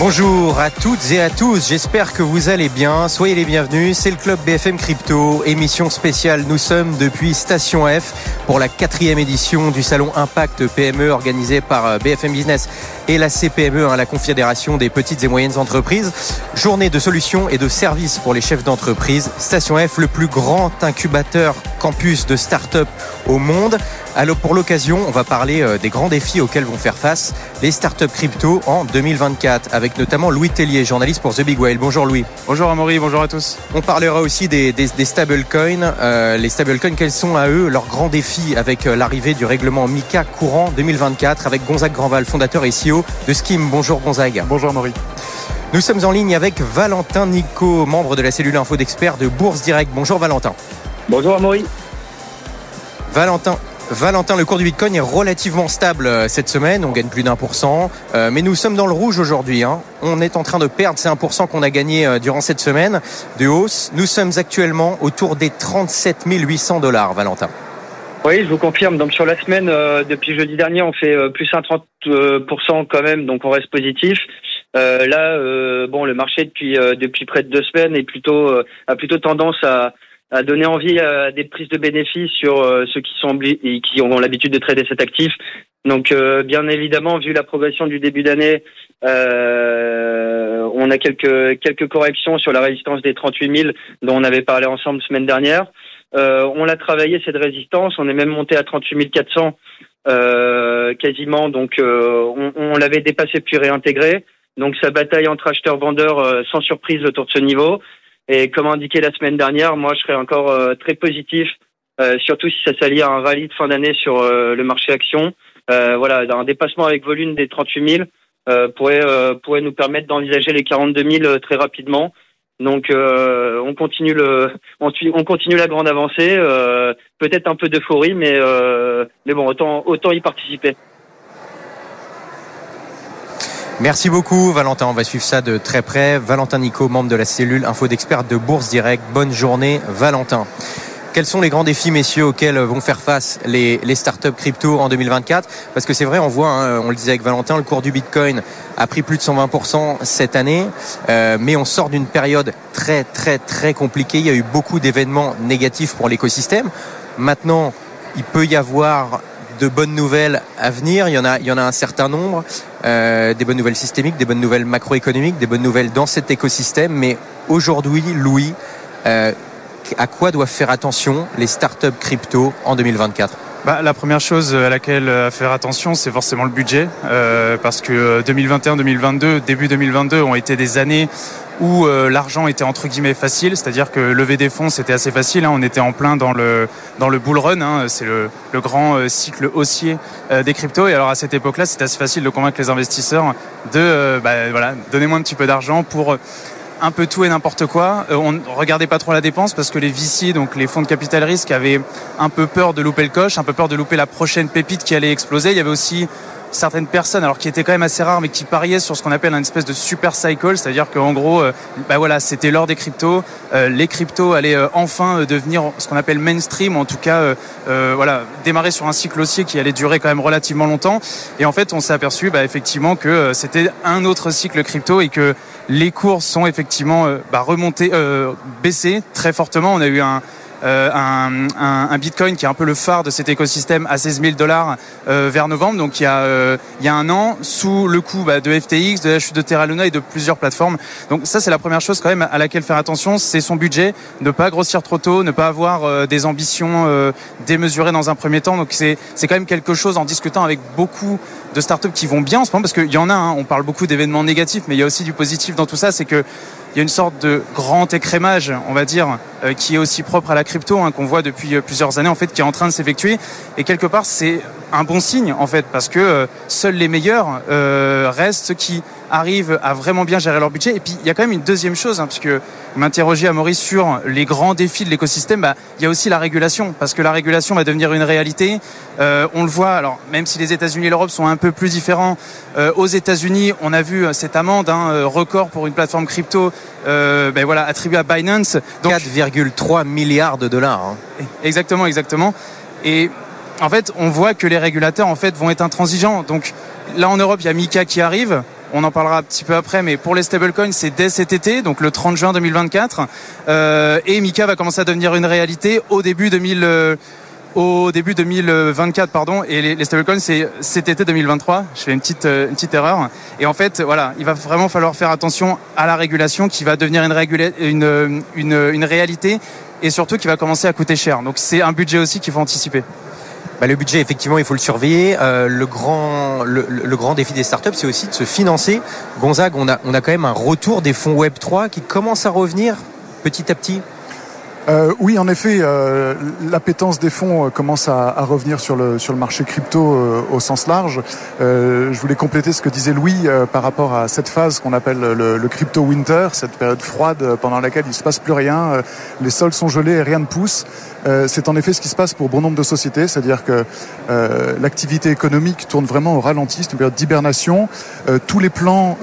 Bonjour à toutes et à tous, j'espère que vous allez bien. Soyez les bienvenus, c'est le club BFM Crypto, émission spéciale. Nous sommes depuis Station F pour la quatrième édition du salon Impact PME organisé par euh, BFM Business et la CPME, hein, la Confédération des petites et moyennes entreprises. Journée de solutions et de services pour les chefs d'entreprise. Station F, le plus grand incubateur campus de start-up au monde. Alors pour l'occasion, on va parler euh, des grands défis auxquels vont faire face les startups crypto en 2024, avec notamment Louis Tellier, journaliste pour The Big Whale. Bonjour Louis. Bonjour Amaury, bonjour à tous. On parlera aussi des, des, des stablecoins. Euh, les stablecoins, quels sont à eux leurs grands défis avec euh, l'arrivée du règlement MICA courant 2024 avec Gonzague Grandval, fondateur et CEO de Skim. Bonjour Gonzague. Bonjour Amaury. Nous sommes en ligne avec Valentin Nico, membre de la cellule info d'experts de Bourse Direct. Bonjour Valentin. Bonjour Amaury. Valentin, Valentin, le cours du Bitcoin est relativement stable euh, cette semaine, on gagne plus d'un pour cent, euh, mais nous sommes dans le rouge aujourd'hui. Hein. On est en train de perdre ces 1% qu'on a gagné euh, durant cette semaine de hausse. Nous sommes actuellement autour des 37 800 dollars, Valentin. Oui, je vous confirme. Donc sur la semaine, depuis jeudi dernier, on fait plus un 30% quand même, donc on reste positif. là, bon, le marché depuis depuis près de deux semaines est plutôt a plutôt tendance à à donner envie à des prises de bénéfices sur euh, ceux qui sont qui ont l'habitude de trader cet actif. Donc, euh, bien évidemment, vu la progression du début d'année, euh, on a quelques quelques corrections sur la résistance des 38 000 dont on avait parlé ensemble semaine dernière. on l'a travaillé cette résistance, on est même monté à 38 400 quasiment, donc on, on l'avait dépassé puis réintégré. Donc sa bataille entre acheteurs-vendeurs sans surprise autour de ce niveau. Et comme indiqué la semaine dernière, moi, je serais encore euh, très positif, euh, surtout si ça s'allie à un rallye de fin d'année sur euh, le marché action. voilà, un dépassement avec volume des 38 000 pourrait pourrait nous permettre d'envisager les 42 000 très rapidement. Donc on continue le on, on, continue la grande avancée, peut-être un peu d'euphorie, mais mais bon autant autant y participer. Merci beaucoup Valentin, on va suivre ça de très près. Valentin Nico, membre de la cellule info d'experts de Bourse Direct. Bonne journée Valentin. Quels sont les grands défis, messieurs, auxquels vont faire face les, startups crypto en 2024 Parce que c'est vrai, on voit, hein, on le disait avec Valentin, le cours du Bitcoin a pris plus de 120% cette année, euh, mais on sort d'une période très très très compliquée. Il y a eu beaucoup d'événements négatifs pour l'écosystème. Maintenant, il peut y avoir de bonnes nouvelles à venir. Il y en a, un certain nombre. Euh, des bonnes nouvelles systémiques, des bonnes nouvelles macroéconomiques, des bonnes nouvelles dans cet écosystème. Mais aujourd'hui, Louis, euh, à quoi doivent faire attention les startups crypto en 2024 bah, la première chose à laquelle à faire attention, c'est forcément le budget, euh, parce que 2021-2022, début 2022, ont été des années où euh, l'argent était entre guillemets facile, c'est-à-dire que lever des fonds c'était assez facile. Hein, on était en plein dans le dans le bull run, hein, c'est le, le, grand euh, cycle haussier euh, des cryptos. Et alors à cette époque-là, c'était assez facile de convaincre les investisseurs de bah, voilà, donnez-moi un petit peu d'argent pour un peu tout et n'importe quoi. Euh, on regardait pas trop la dépense parce que les VC, donc les fonds de capital risque, avaient un peu peur de louper le coche, un peu peur de louper la prochaine pépite qui allait exploser. Il y avait aussi certaines personnes, alors qui étaient quand même assez rares, mais qui pariaient sur ce qu'on appelle un espèce de super cycle, c'est-à-dire qu'en gros, euh, bah voilà, c'était l'heure des cryptos. Euh, les cryptos allaient enfin devenir ce qu'on appelle mainstream, en tout cas, voilà, démarrer sur un cycle haussier qui allait durer quand même relativement longtemps. Et en fait, on s'est aperçu, bah, effectivement, que c'était un autre cycle crypto et que les cours sont effectivement euh, bah, remontés, euh, baissés très fortement. On a eu un, euh, un, un, un, Bitcoin qui est un peu le phare de cet écosystème à 16 000 dollars euh, vers novembre, donc il y, a, euh, il y a un an, sous le coup bah, de FTX, de la chute de Terra Luna et de plusieurs plateformes. Donc ça, c'est la première chose quand même à laquelle faire attention, c'est son budget, ne pas grossir trop tôt, ne pas avoir des ambitions démesurées dans un premier temps. Donc c'est quand même quelque chose en discutant avec beaucoup de startups qui vont bien en ce moment, parce qu'il y en a, hein, on parle beaucoup d'événements négatifs, mais il y a aussi du positif dans tout ça, c'est que il y a une sorte de grand écrémage, on va dire, euh, qui est aussi propre à la crypto, hein, qu'on voit depuis euh, plusieurs années, en fait, qui est en train de s'effectuer. Et quelque part, c'est un bon signe en fait parce que euh, seuls les meilleurs euh, restent ceux qui arrivent à vraiment bien gérer leur budget. Et puis il y a quand même une deuxième chose, hein, puisque vous m'interrogez à Maurice sur les grands défis de l'écosystème. Bah, il y a aussi la régulation, parce que la régulation va devenir une réalité. Euh, on le voit. Alors même si les États-Unis et l'Europe sont un peu plus différents, euh, aux États-Unis, on a vu cette amende hein, record pour une plateforme crypto, ben voilà, attribuée à Binance. 4,3 milliards de dollars. Hein. Exactement, exactement. Et en fait, on voit que les régulateurs en fait vont être intransigeants. Donc là en Europe, il y a Mika qui arrive. On en parlera un petit peu après, mais pour les stablecoins, c'est dès cet été, donc le 30 juin 2024. Euh, et Mika va commencer à devenir une réalité au début 2000. Euh, 2024 pardon et les, stablecoins c'est cet été 2023 je fais une petite euh, une erreur et en fait voilà il va vraiment falloir faire attention à la régulation qui va devenir une, une réalité et surtout qui va commencer à coûter cher donc c'est un budget aussi qu'il faut anticiper bah, le budget, effectivement, il faut le surveiller. Euh, le, grand, le, grand défi des startups, c'est aussi de se financer. Gonzague, on a, on a quand même un retour des fonds Web 3 qui commence à revenir petit à petit. Euh, oui, en effet, euh, l'appétence des fonds commence à, revenir sur le, sur le marché crypto au sens large. Je voulais compléter ce que disait Louis par rapport à cette phase qu'on appelle le, le, crypto winter, cette période froide pendant laquelle il ne se passe plus rien, les sols sont gelés et rien ne pousse. C'est en effet ce qui se passe pour bon nombre de sociétés, c'est-à-dire que l'activité économique tourne vraiment au ralenti, c'est une période d'hibernation. tous les plans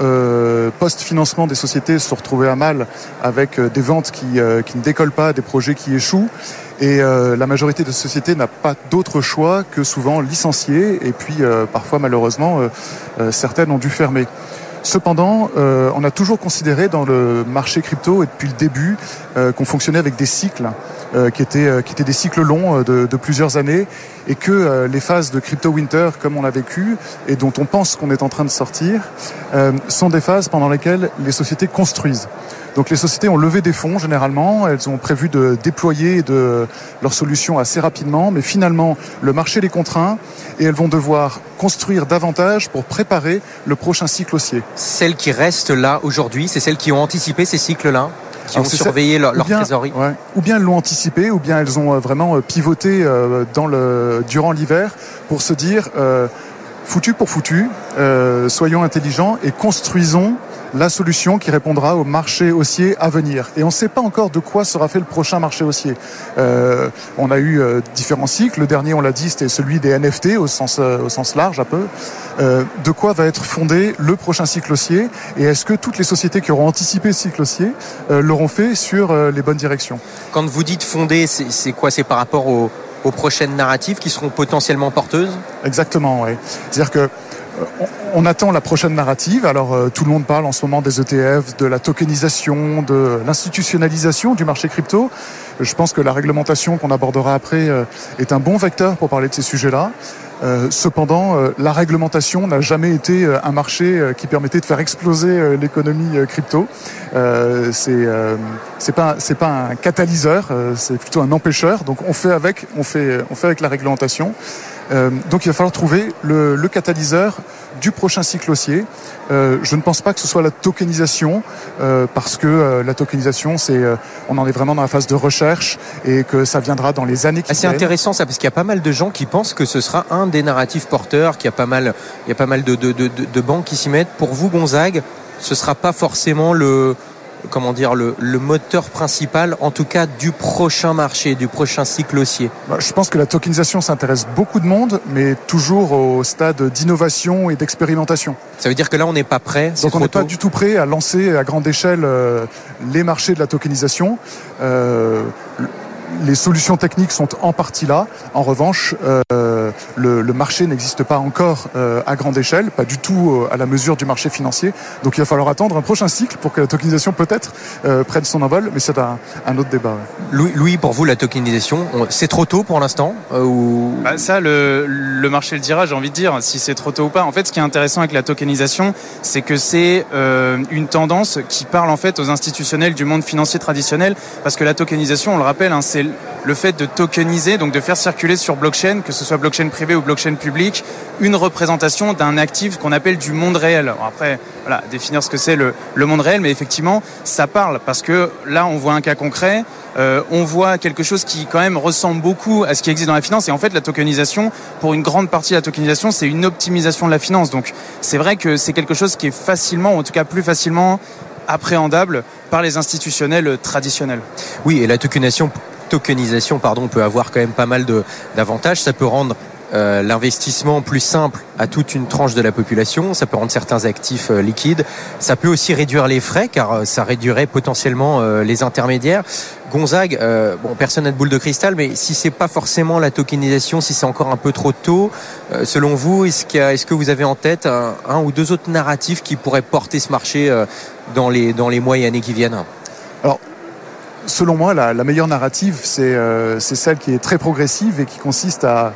post-financement des sociétés se sont retrouvés à mal avec des ventes qui, qui ne décollent pas, des projets qui échouent. Et euh, la majorité de sociétés n'a pas d'autre choix que souvent licencier. Et puis euh, parfois, malheureusement, euh, certaines ont dû fermer. Cependant, on a toujours considéré dans le marché crypto et depuis le début qu'on fonctionnait avec des cycles qui étaient qui étaient des cycles longs de, de plusieurs années et que les phases de crypto winter comme on l'a vécu et dont on pense qu'on est en train de sortir sont des phases pendant lesquelles les sociétés construisent. Donc les sociétés ont levé des fonds généralement, elles ont prévu de déployer de leurs solutions assez rapidement, mais finalement le marché les contraint et elles vont devoir construire davantage pour préparer le prochain cycle haussier. Celles qui restent là aujourd'hui, c'est celles qui ont anticipé ces cycles-là? Qui ont surveillé leur, trésorerie. Ou bien elles l'ont anticipé, ou bien elles ont euh, vraiment euh, pivoté euh, dans le, durant l'hiver pour se dire foutu pour foutu, soyons intelligents et construisons la solution qui répondra au marché haussier à venir. Et on ne sait pas encore de quoi sera fait le prochain marché haussier. Euh, on a eu euh, différents cycles. Le dernier, on l'a dit, c'était celui des NFT au sens, euh, au sens large un peu. Euh, de quoi va être fondé le prochain cycle haussier Et est-ce que toutes les sociétés qui auront anticipé ce cycle haussier euh, l'auront fait sur les bonnes directions? Quand vous dites fondé, c'est quoi? C'est par rapport aux, aux prochaines narratives qui seront potentiellement porteuses? Exactement, oui. C'est-à-dire que on attend la prochaine narrative. Alors euh, tout le monde parle en ce moment des ETF, de la tokenisation, de l'institutionnalisation du marché crypto. Je pense que la réglementation qu'on abordera après euh, est un bon vecteur pour parler de ces sujets-là. Euh, cependant, la réglementation n'a jamais été un marché qui permettait de faire exploser l'économie crypto. c'est c'est pas un catalyseur, c'est plutôt un empêcheur. Donc on fait avec, on fait avec la réglementation. Euh, donc il va falloir trouver le, le catalyseur du prochain cycle haussier. Euh, je ne pense pas que ce soit la tokenisation, euh, parce que euh, la tokenisation, c'est, euh, on en est vraiment dans la phase de recherche et que ça viendra dans les années qui ah, C'est intéressant ça, parce qu'il y a pas mal de gens qui pensent que ce sera un des narratifs porteurs, qu'il y a pas mal, il y a pas mal de, de, de, de banques qui s'y mettent. Pour vous, Gonzague, ce sera pas forcément le, comment dire, le, le, moteur principal, en tout cas, du prochain marché, du prochain cycle haussier bah, Je pense que la tokenisation s'intéresse beaucoup de monde, mais toujours au stade d'innovation et d'expérimentation. Ça veut dire que là, on n'est pas prêt Donc on n'est pas du tout prêt à lancer à grande échelle euh, les marchés de la tokenisation. Euh, les solutions techniques sont en partie là. En revanche, euh, le, le, marché n'existe pas encore euh, à grande échelle, pas du tout euh, à la mesure du marché financier. Donc il va falloir attendre un prochain cycle pour que la tokenisation peut-être euh, prenne son envol, mais c'est un, un, autre débat. Louis, Louis, pour vous, la tokenisation, c'est trop tôt pour l'instant euh, ou... bah Ça, le, le, marché le dira, j'ai envie de dire, si c'est trop tôt ou pas. En fait, ce qui est intéressant avec la tokenisation, c'est que c'est une tendance qui parle en fait aux institutionnels du monde financier traditionnel, parce que la tokenisation, on le rappelle, hein, c'est le fait de tokeniser, donc de faire circuler sur blockchain, que ce soit blockchain privé ou blockchain public, une représentation d'un actif qu'on appelle du monde réel. après, voilà, définir ce que c'est le, monde réel, mais effectivement, ça parle parce que là, on voit un cas concret, euh, on voit quelque chose qui quand même ressemble beaucoup à ce qui existe dans la finance. Et en fait, la tokenisation, pour une grande partie de la tokenisation, c'est une optimisation de la finance. Donc, c'est vrai que c'est quelque chose qui est facilement, ou en tout cas plus facilement appréhendable par les institutionnels traditionnels. Oui, et la tokenisation tokenisation pardon, peut avoir quand même pas mal d'avantages. Ça peut rendre euh, l'investissement plus simple à toute une tranche de la population, ça peut rendre certains actifs euh, liquides, ça peut aussi réduire les frais car euh, ça réduirait potentiellement les intermédiaires. Gonzague, bon, personne n'a de boule de cristal, mais si c'est pas forcément la tokenisation, si c'est encore un peu trop tôt, selon vous, est-ce, est que vous avez en tête un, un, ou deux autres narratifs qui pourraient porter ce marché dans les dans les mois et années qui viennent? Alors, selon moi, la, meilleure narrative, c'est celle qui est très progressive et qui consiste à,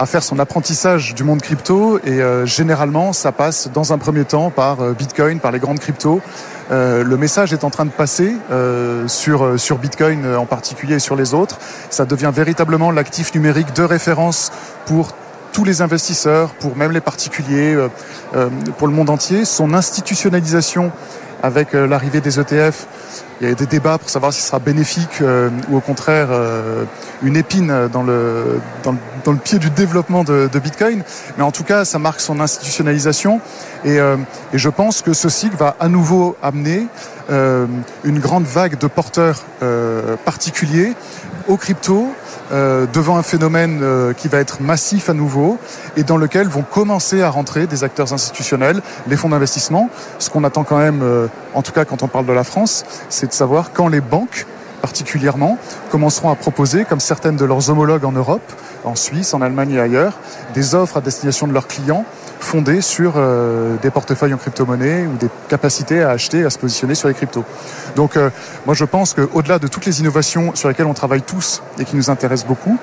à faire son apprentissage du monde crypto et euh, généralement ça passe dans un premier temps par euh, Bitcoin, par les grandes cryptos. Euh, le message est en train de passer sur, sur Bitcoin en particulier et sur les autres. Ça devient véritablement l'actif numérique de référence pour tous les investisseurs, pour même les particuliers, pour le monde entier. Son institutionnalisation avec l'arrivée des ETF il y a des débats pour savoir si ce sera bénéfique euh, ou au contraire euh, une épine dans le, pied du développement de, Bitcoin. Mais en tout cas, ça marque son institutionnalisation. Et, euh, et je pense que ce cycle va à nouveau amener une grande vague de porteurs particuliers aux cryptos euh, devant un phénomène euh, qui va être massif à nouveau et dans lequel vont commencer à rentrer des acteurs institutionnels, les fonds d'investissement. Ce qu'on attend quand même, euh, en tout cas quand on parle de la France, c'est de savoir quand les banques particulièrement commenceront à proposer, comme certaines de leurs homologues en Europe, en Suisse, en Allemagne et ailleurs, des offres à destination de leurs clients fondées sur euh, des portefeuilles en crypto-monnaie ou des capacités à acheter, à se positionner sur les cryptos. Donc euh, moi je pense qu'au-delà de toutes les innovations sur lesquelles on travaille tous et qui nous intéressent beaucoup,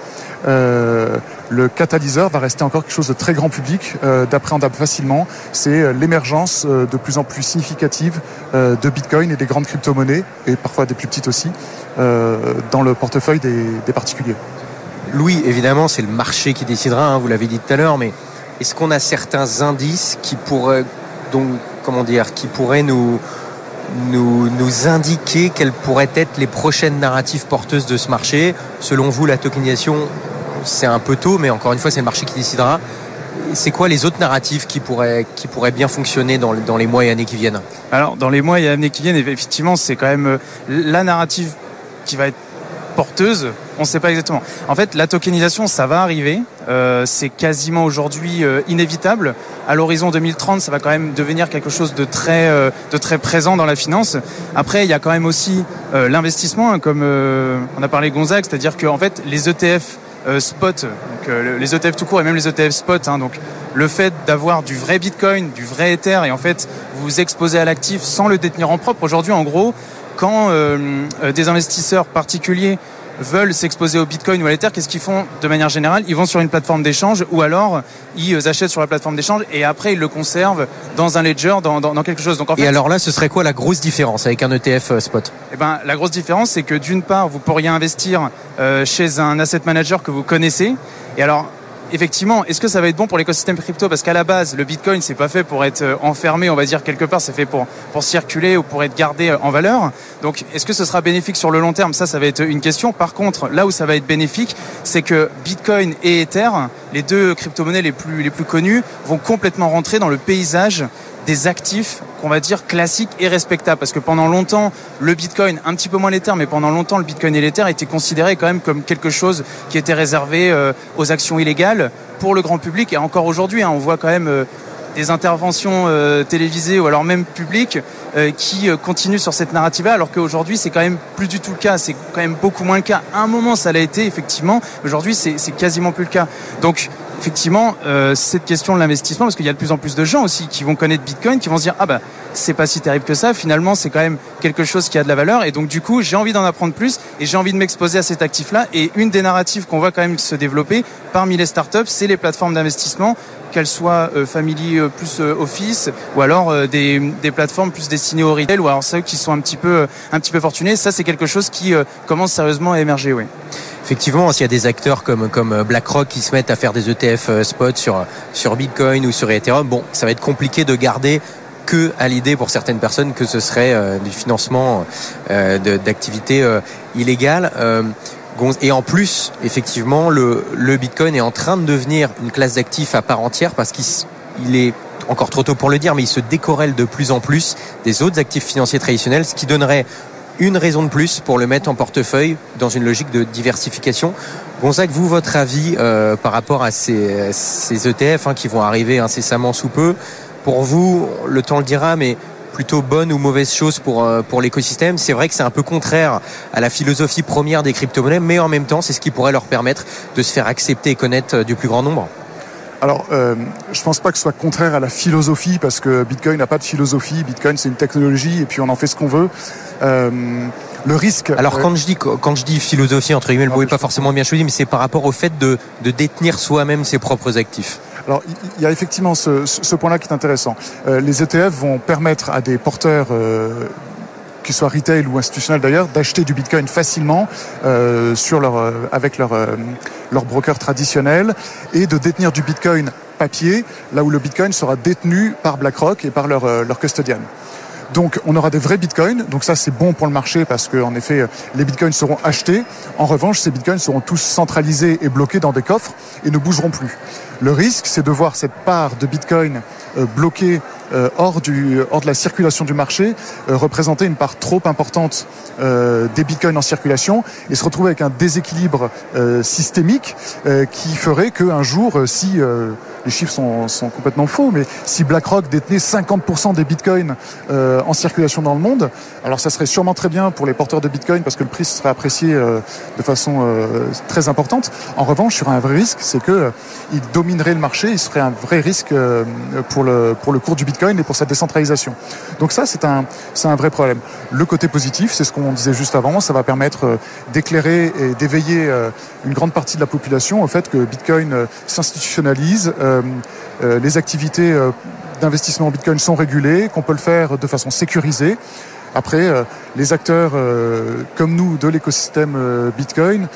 euh, le catalyseur va rester encore quelque chose de très grand public, d'appréhendable facilement. C'est l'émergence de plus en plus significative de Bitcoin et des grandes crypto-monnaies, et parfois des plus petites aussi, dans le portefeuille des, particuliers. Louis, évidemment, c'est le marché qui décidera, hein, vous l'avez dit tout à l'heure, mais est-ce qu'on a certains indices qui pourraient, donc, comment dire, qui pourraient nous, nous, nous indiquer quelles pourraient être les prochaines narratives porteuses de ce marché? Selon vous, la tokenisation, c'est un peu tôt, mais encore une fois, c'est le marché qui décidera. C'est quoi les autres narratifs qui pourraient, qui pourraient bien fonctionner dans, dans les mois et années qui viennent? Alors, dans les mois et années qui viennent, effectivement, c'est quand même euh, la narrative qui va être porteuse, on ne sait pas exactement. En fait, la tokenisation, ça va arriver. Euh, c'est quasiment aujourd'hui euh, inévitable. À l'horizon 2030, ça va quand même devenir quelque chose de très, euh, de très présent dans la finance. Après, il y a quand même aussi l'investissement, hein, comme on a parlé Gonzague, c'est-à-dire que en fait, les ETF spot, donc, les ETF tout court et même les ETF spot, hein, donc le fait d'avoir du vrai Bitcoin, du vrai Ether, et en fait vous exposer à l'actif sans le détenir en propre. Aujourd'hui, en gros, quand des investisseurs particuliers veulent s'exposer au Bitcoin ou à l'Ether, qu'est-ce qu'ils font de manière générale? Ils vont sur une plateforme d'échange ou alors ils achètent sur la plateforme d'échange et après ils le conservent dans un ledger, dans, quelque chose. Donc, en fait, et alors là, ce serait quoi la grosse différence avec un ETF euh, spot? Eh ben, La grosse différence, c'est que d'une part, vous pourriez investir euh, chez un asset manager que vous connaissez. Et alors, effectivement, est-ce que ça va être bon pour l'écosystème crypto? Parce qu'à la base, le Bitcoin, c'est pas fait pour être euh, enfermé, on va dire quelque part, c'est fait pour, pour circuler ou pour être gardé euh, en valeur. Donc, est-ce que ce sera bénéfique sur le long terme? Ça, ça va être une question. Par contre, là où ça va être bénéfique, c'est que Bitcoin et Ether, les deux crypto-monnaies les plus, les plus connues, vont complètement rentrer dans le paysage des actifs qu'on va dire classiques et respectables. Parce que pendant longtemps, le Bitcoin, un petit peu moins l'Ether, mais pendant longtemps, le Bitcoin et l'Ether étaient considérés quand même comme quelque chose qui était réservé euh, aux actions illégales pour le grand public. Et encore aujourd'hui, hein, on voit quand même euh, des interventions euh, télévisées ou alors même publiques qui continuent sur cette narrative-là, alors qu'aujourd'hui c'est quand même plus du tout le cas, c'est quand même beaucoup moins le cas. À un moment ça l'a été effectivement, aujourd'hui c'est quasiment plus le cas. Donc effectivement euh, cette question de l'investissement parce qu'il y a de plus en plus de gens aussi qui vont connaître Bitcoin qui vont se dire ah bah c'est pas si terrible que ça. Finalement c'est quand même quelque chose qui a de la valeur. Et donc du coup j'ai envie d'en apprendre plus et j'ai envie de m'exposer à cet actif là et une des narratives qu'on voit quand même se développer parmi les startups c'est les plateformes d'investissement qu'elles soient family plus office ou alors des, des, plateformes plus destinées au retail ou alors ceux qui sont un petit peu un petit peu fortunés. Ça, c'est quelque chose qui commence sérieusement à émerger, oui. Effectivement, s'il y a des acteurs comme, comme BlackRock qui se mettent à faire des ETF spot sur, sur Bitcoin ou sur Ethereum, bon, ça va être compliqué de garder que à l'idée pour certaines personnes que ce serait euh, du financement euh, d'activités euh, illégales. Et en plus, effectivement, le, Bitcoin est en train de devenir une classe d'actifs à part entière parce qu'il est encore trop tôt pour le dire, mais il se décorrèle de plus en plus des autres actifs financiers traditionnels, ce qui donnerait une raison de plus pour le mettre en portefeuille dans une logique de diversification. Gonzague, vous, votre avis par rapport à ces, ETF hein, qui vont arriver incessamment sous peu pour vous, le temps le dira, mais plutôt bonne ou mauvaise chose pour, euh, pour l'écosystème. C'est vrai que c'est un peu contraire à la philosophie première des crypto-monnaies, mais en même temps, c'est ce qui pourrait leur permettre de se faire accepter et connaître euh, du plus grand nombre. Alors, euh, je pense pas que ce soit contraire à la philosophie, parce que Bitcoin n'a pas de philosophie. Bitcoin, c'est une technologie, et puis on en fait ce qu'on veut. Euh, le risque. Alors quand je dis quand je dis philosophie entre guillemets, le mot n'est pas forcément bien choisi, mais c'est par rapport au fait de, de détenir soi-même ses propres actifs. Alors, il y a effectivement ce, point-là qui est intéressant. Euh, les ETF vont permettre à des porteurs euh, qu'ils soient retail ou institutionnels d'ailleurs, d'acheter du Bitcoin facilement euh, sur leur, avec leur, euh, leur broker traditionnel et de détenir du Bitcoin papier, là où le Bitcoin sera détenu par BlackRock et par leur, leur custodian. Donc on aura des vrais bitcoins, donc ça c'est bon pour le marché parce qu'en effet les bitcoins seront achetés. En revanche, ces bitcoins seront tous centralisés et bloqués dans des coffres et ne bougeront plus. Le risque, c'est de voir cette part de bitcoin euh, bloquée euh, hors, du, hors de la circulation du marché euh, représenter une part trop importante des bitcoins en circulation et se retrouver avec un déséquilibre systémique qui ferait qu'un jour, si les chiffres sont, sont, complètement faux, mais si BlackRock détenait 50% des bitcoins euh, en circulation dans le monde, alors ça serait sûrement très bien pour les porteurs de bitcoin parce que le prix serait apprécié euh, de façon euh, très importante. En revanche, sur un vrai risque, c'est que il dominerait le marché, il serait un vrai risque euh, pour le cours du bitcoin et pour sa décentralisation. Donc ça, c'est un c'est un vrai problème. Le côté positif, c'est ce qu'on disait juste avant, ça va permettre euh, d'éclairer et d'éveiller une grande partie de la population au fait que Bitcoin s'institutionnalise. Euh, euh, les activités euh, d'investissement en Bitcoin sont régulées, qu'on peut le faire de façon sécurisée. Après, les acteurs comme nous de l'écosystème Bitcoin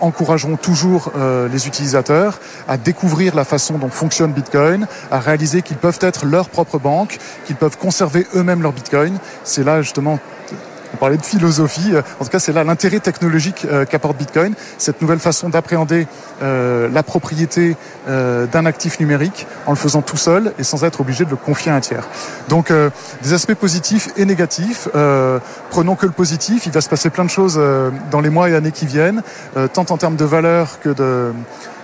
encourageront toujours les utilisateurs à découvrir la façon dont fonctionne Bitcoin, à réaliser qu'ils peuvent être leur propre banque, qu'ils peuvent conserver eux-mêmes leur Bitcoin. C'est là justement on parlait de philosophie. En tout cas, c'est là l'intérêt technologique euh, qu'apporte Bitcoin, cette nouvelle façon d'appréhender euh, la propriété euh, d'un actif numérique en le faisant tout seul et sans être obligé de le confier à un tiers. Donc, des aspects positifs et négatifs. prenons que le positif. Il va se passer plein de choses dans les mois et années qui viennent, tant en termes de valeur que de euh,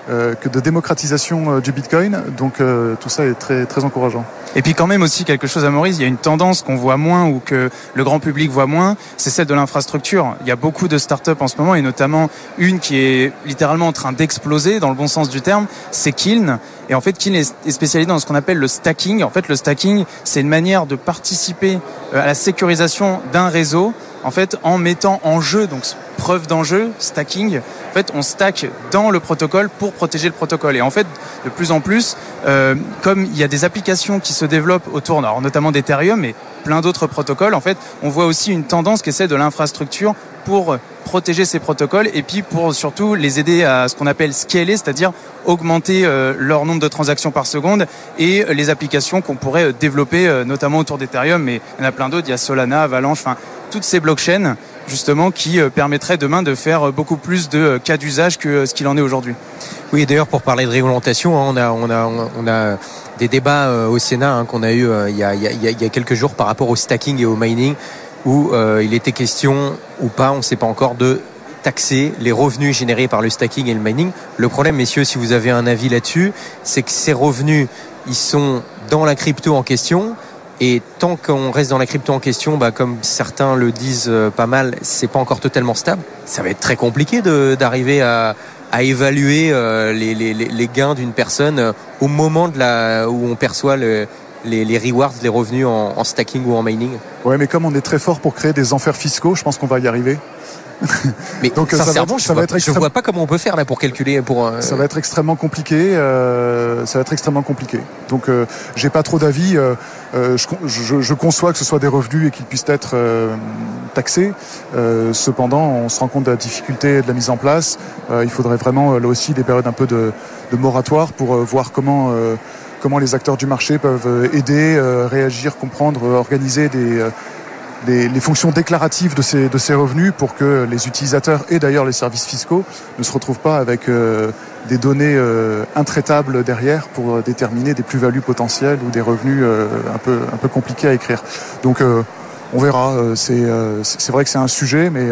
que de démocratisation euh, du Bitcoin. Donc euh, tout ça est très très encourageant. Et puis quand même aussi quelque chose à Maurice, il y a une tendance qu'on voit moins ou que le grand public voit moins, c'est celle de l'infrastructure. Il y a beaucoup de startups en ce moment et notamment une qui est littéralement en train d'exploser dans le bon sens du terme, c'est Kiln. Et en fait, Kiln est spécialisé dans ce qu'on appelle le stacking. En fait, le stacking, c'est une manière de participer à la sécurisation d'un réseau en fait, en mettant en jeu, donc preuve d'enjeu, stacking, en fait, on stack dans le protocole pour protéger le protocole. Et en fait, de plus en plus, euh, comme il y a des applications qui se développent autour, notamment d'Ethereum et plein d'autres protocoles, en fait, on voit aussi une tendance qui est celle de l'infrastructure pour protéger ces protocoles et puis pour surtout les aider à ce qu'on appelle scaler, c'est-à-dire augmenter euh, leur nombre de transactions par seconde et les applications qu'on pourrait développer, euh, notamment autour d'Ethereum, mais il y en a plein d'autres, il y a Solana, Avalanche, enfin toutes ces blockchains justement qui euh, permettraient demain de faire beaucoup plus de cas d'usage que ce qu'il en est aujourd'hui. Oui, d'ailleurs pour parler de réglementation, hein, on a a des débats au Sénat hein, qu'on a eu il y a, il, y a, quelques jours par rapport au stacking et au mining où euh, il était question ou pas, on ne sait pas encore, de taxer les revenus générés par le stacking et le mining. Le problème, messieurs, si vous avez un avis là-dessus, c'est que ces revenus, ils sont dans la crypto en question. Et tant qu'on reste dans la crypto en question, bah, comme certains le disent euh, pas mal, c'est pas encore totalement stable. Ça va être très compliqué d'arriver à, à, évaluer euh, les, les, les, gains d'une personne euh, au moment de la, où on perçoit le, les, les, rewards, les revenus en, en, stacking ou en mining. Ouais, mais comme on est très fort pour créer des enfers fiscaux, je pense qu'on va y arriver. Mais Donc, sincèrement, ça va, être, je, vois pas comment on peut faire là pour calculer. Pour ça va être extrêmement compliqué. ça va être extrêmement compliqué. Donc, j'ai pas trop d'avis. Je, je, je, conçois que ce soit des revenus et qu'ils puissent être taxés. cependant, on se rend compte de la difficulté de la mise en place. il faudrait vraiment là aussi des périodes un peu de, de moratoire pour voir comment comment les acteurs du marché peuvent euh, aider, euh, réagir, comprendre, euh, organiser des, les, fonctions déclaratives de ces, de ces revenus pour que les utilisateurs et d'ailleurs les services fiscaux ne se retrouvent pas avec des données intraitables derrière pour déterminer des plus-values potentielles ou des revenus un, peu, un peu compliqués à écrire. Donc on verra. C'est vrai que c'est un sujet, mais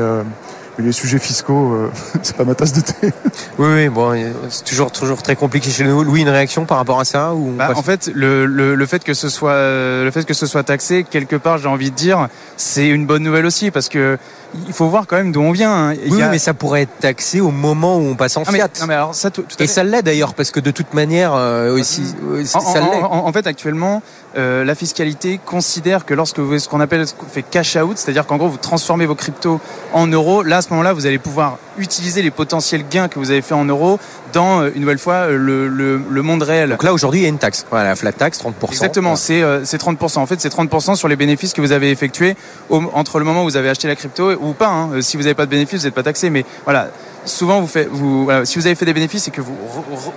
les sujets fiscaux, euh, c'est pas ma tasse de thé. Oui, oui bon, c'est toujours, toujours très compliqué chez nous. Louis, une réaction par rapport à ça ou bah, En fait, le, le, le, fait que ce soit, le fait que ce soit taxé, quelque part, j'ai envie de dire, c'est une bonne nouvelle aussi parce que il faut voir quand même d'où on vient. Hein. Oui, mais ça pourrait être taxé au moment où on passe en ah, Fiat. mais, alors, ça, tout, Et ça l'est d'ailleurs, parce que de toute manière, euh, aussi, euh, ça l'est. En, fait, actuellement, euh, la fiscalité considère que lorsque vous ce qu'on appelle ce qu'on fait cash out, c'est-à-dire qu'en gros, vous transformez vos cryptos en euros, là, à ce moment-là, vous allez pouvoir utiliser les potentiels gains que vous avez fait en euros dans, une nouvelle fois, le, le, le monde réel. Donc là, aujourd'hui, il y a une taxe. Voilà, la flat tax, 30%. Exactement, c'est 30%. En fait, c'est 30% sur les bénéfices que vous avez effectués entre le moment où vous avez acheté la crypto ou pas. Hein. Euh, si vous n'avez pas de bénéfices, vous n'êtes pas taxé. Mais voilà, souvent, vous faites, vous, si vous avez fait des bénéfices et que vous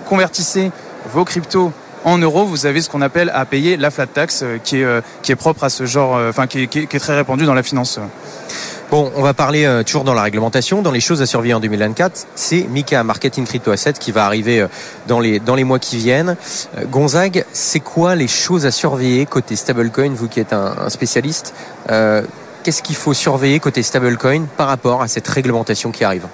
convertissez vos cryptos en euros, vous avez ce qu'on appelle à payer la flat tax, euh, qui est, euh, qui est propre à ce genre, enfin, qui, est très répandu dans la finance. Bon, on va parler toujours dans la réglementation, dans les choses à surveiller en 2024. C'est Mika Marketing Crypto Asset qui va arriver dans les, dans les mois qui viennent. Gonzague, c'est quoi les choses à surveiller côté stablecoin, vous qui êtes un, spécialiste? Qu'est-ce qu'il faut surveiller côté stablecoin par rapport à cette réglementation qui arrive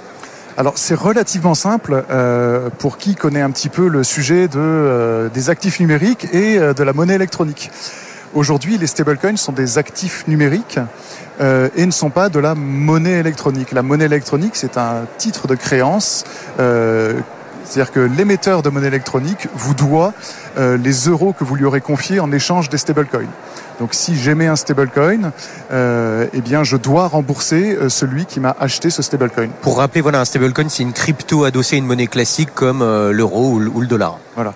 alors c'est relativement simple euh, pour qui connaît un petit peu le sujet euh, des actifs numériques et euh, de la monnaie électronique. Aujourd'hui, les stablecoins sont des actifs numériques et ne sont pas de la monnaie électronique. La monnaie électronique, c'est un titre de créance. c'est-à-dire que l'émetteur de monnaie électronique vous doit les euros que vous lui aurez confiés en échange des stablecoins. Donc si j'émets un stablecoin, euh, eh bien je dois rembourser euh, celui qui m'a acheté ce stablecoin. Pour rappeler, voilà, un stablecoin, c'est une crypto adossée à une monnaie classique comme euh, l'euro ou, le dollar. Voilà.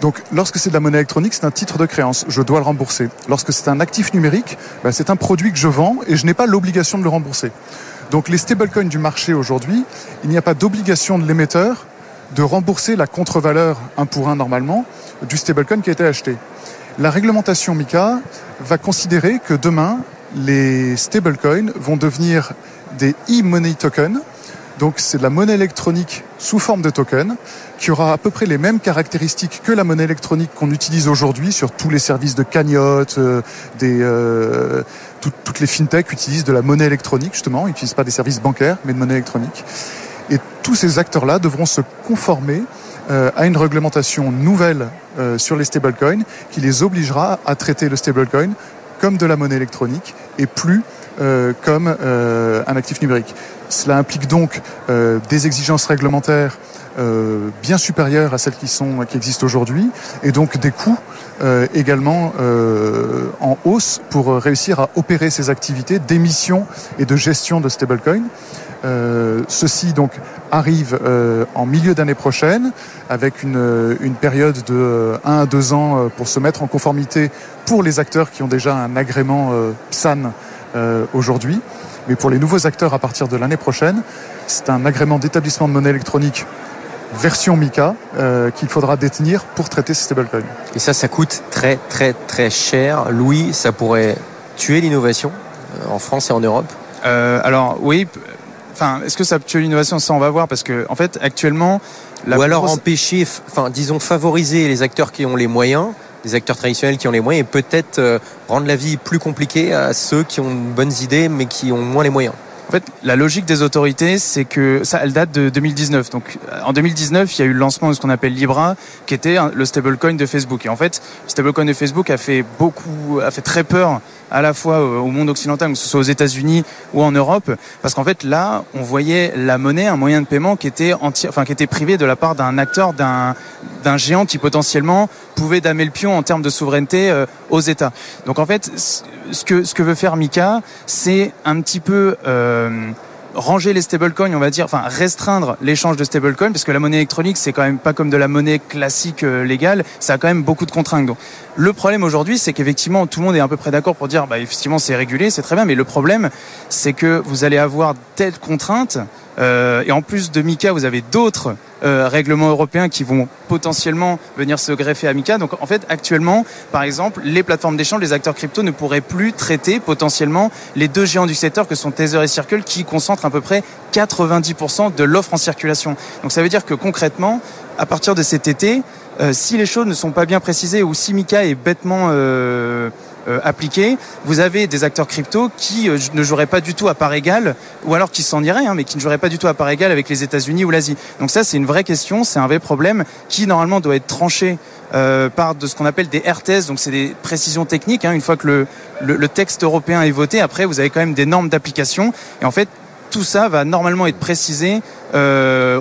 Donc, lorsque c'est de la monnaie électronique, c'est un titre de créance. Je dois le rembourser. Lorsque c'est un actif numérique, ben, c'est un produit que je vends et je n'ai pas l'obligation de le rembourser. Donc, les stablecoins du marché aujourd'hui, il n'y a pas d'obligation de l'émetteur de rembourser la contre-valeur un pour un normalement du stablecoin qui a été acheté. La réglementation MICA va considérer que demain, les stablecoins vont devenir des e-money tokens. Donc c'est de la monnaie électronique sous forme de token qui aura à peu près les mêmes caractéristiques que la monnaie électronique qu'on utilise aujourd'hui sur tous les services de cagnotte, euh, des, euh, toutes les fintechs utilisent de la monnaie électronique justement, ils n'utilisent pas des services bancaires mais de monnaie électronique. Et tous ces acteurs-là devront se conformer euh, à une réglementation nouvelle euh, sur les stablecoins qui les obligera à traiter le stablecoin comme de la monnaie électronique et plus euh, comme un actif numérique. Cela implique donc des exigences réglementaires bien supérieures à celles qui, sont, qui existent aujourd'hui et donc des coûts également en hausse pour réussir à opérer ces activités d'émission et de gestion de stablecoins. Euh, ceci donc arrive euh, en milieu d'année prochaine avec une, une, période de 1 à 2 ans euh, pour se mettre en conformité pour les acteurs qui ont déjà un agrément PSAN aujourd'hui. Mais pour les nouveaux acteurs à partir de l'année prochaine, c'est un agrément d'établissement de monnaie électronique version MICA qu'il faudra détenir pour traiter ces stablecoins. Et ça, ça coûte très très très cher. Louis, ça pourrait tuer l'innovation en France et en Europe? Alors oui, Enfin, est-ce que ça tue l'innovation? Ça, on va voir parce que, en fait, actuellement, ou alors empêcher, enfin, disons, favoriser les acteurs qui ont les moyens, les acteurs traditionnels qui ont les moyens, et peut-être euh, rendre la vie plus compliquée à ceux qui ont de bonnes idées mais qui ont moins les moyens. En fait, la logique des autorités, c'est que ça, elle date de 2019. Donc, en 2019, il y a eu le lancement de ce qu'on appelle Libra, qui était le stablecoin de Facebook. Et en fait, le stablecoin de Facebook a fait beaucoup, a fait très peur à la fois au monde occidental, que ce soit aux États-Unis ou en Europe, parce qu'en fait là, on voyait la monnaie, un moyen de paiement qui était entier, enfin qui était privé de la part d'un acteur, d'un d'un géant qui potentiellement pouvait damer le pion en termes de souveraineté euh, aux États. Donc en fait, ce que ce que veut faire Mika, c'est un petit peu euh, ranger les stablecoins, on va dire, enfin restreindre l'échange de stablecoins, parce que la monnaie électronique, c'est quand même pas comme de la monnaie classique euh, légale, ça a quand même beaucoup de contraintes. Donc, le problème aujourd'hui, c'est qu'effectivement, tout le monde est à peu près d'accord pour dire, bah, effectivement, c'est régulé, c'est très bien, mais le problème, c'est que vous allez avoir telles contraintes, euh, et en plus de Mika, vous avez d'autres euh, règlements européens qui vont potentiellement venir se greffer à Mika. Donc en fait, actuellement, par exemple, les plateformes d'échange, les acteurs crypto ne pourraient plus traiter potentiellement les deux géants du secteur que sont Tether et Circle qui concentrent à peu près 90% de l'offre en circulation. Donc ça veut dire que concrètement, à partir de cet été, euh, si les choses ne sont pas bien précisées ou si Mika est bêtement euh, euh, appliqué, vous avez des acteurs crypto qui euh, ne joueraient pas du tout à part égale, ou alors qui s'en iraient, hein, mais qui ne joueraient pas du tout à part égale avec les États-Unis ou l'Asie. Donc ça, c'est une vraie question, c'est un vrai problème qui normalement doit être tranché euh, par de ce qu'on appelle des RTS, donc c'est des précisions techniques. Hein. Une fois que le, le, le texte européen est voté, après vous avez quand même des normes d'application, et en fait tout ça va normalement être précisé. Euh,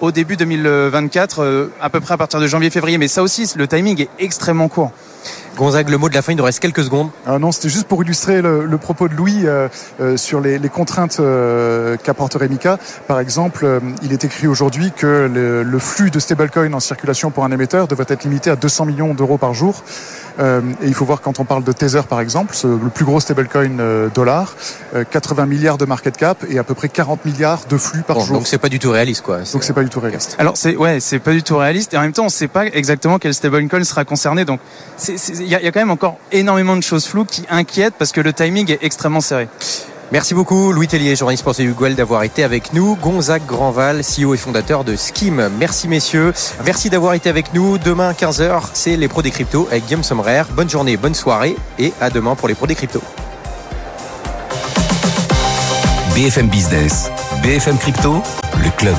au début 2024, euh, à peu près à partir de janvier-février. Mais ça aussi, le timing est extrêmement court. Gonzague, le mot de la fin, il nous reste quelques secondes. Ah non, c'était juste pour illustrer le, propos de Louis euh, euh, sur les, les contraintes euh, qu'apporterait Mika. Par exemple, euh, il est écrit aujourd'hui que le, le, flux de stablecoin en circulation pour un émetteur devrait être limité à 200 millions d'euros par jour. Euh, et il faut voir quand on parle de Tether par exemple, ce, le plus gros stablecoin euh, dollar, 80 milliards de market cap et à peu près 40 milliards de flux par bon, jour. Donc c'est pas du tout réaliste quoi. Donc c'est pas du tout réaliste. Alors c'est ouais, c'est pas du tout réaliste et en même temps on sait pas exactement quel stablecoin sera concerné. Donc il y, y, a quand même encore énormément de choses floues qui inquiètent parce que le timing est extrêmement serré. Merci beaucoup Louis Tellier, journaliste pour Huguel, d'avoir été avec nous. Gonzague Grandval, CEO et fondateur de Skim. Merci messieurs. Merci d'avoir été avec nous. Demain 15h, c'est les pros des cryptos avec Guillaume Sommerer. Bonne journée, bonne soirée et à demain pour les pros des cryptos. BFM Business, BFM Crypto, le club.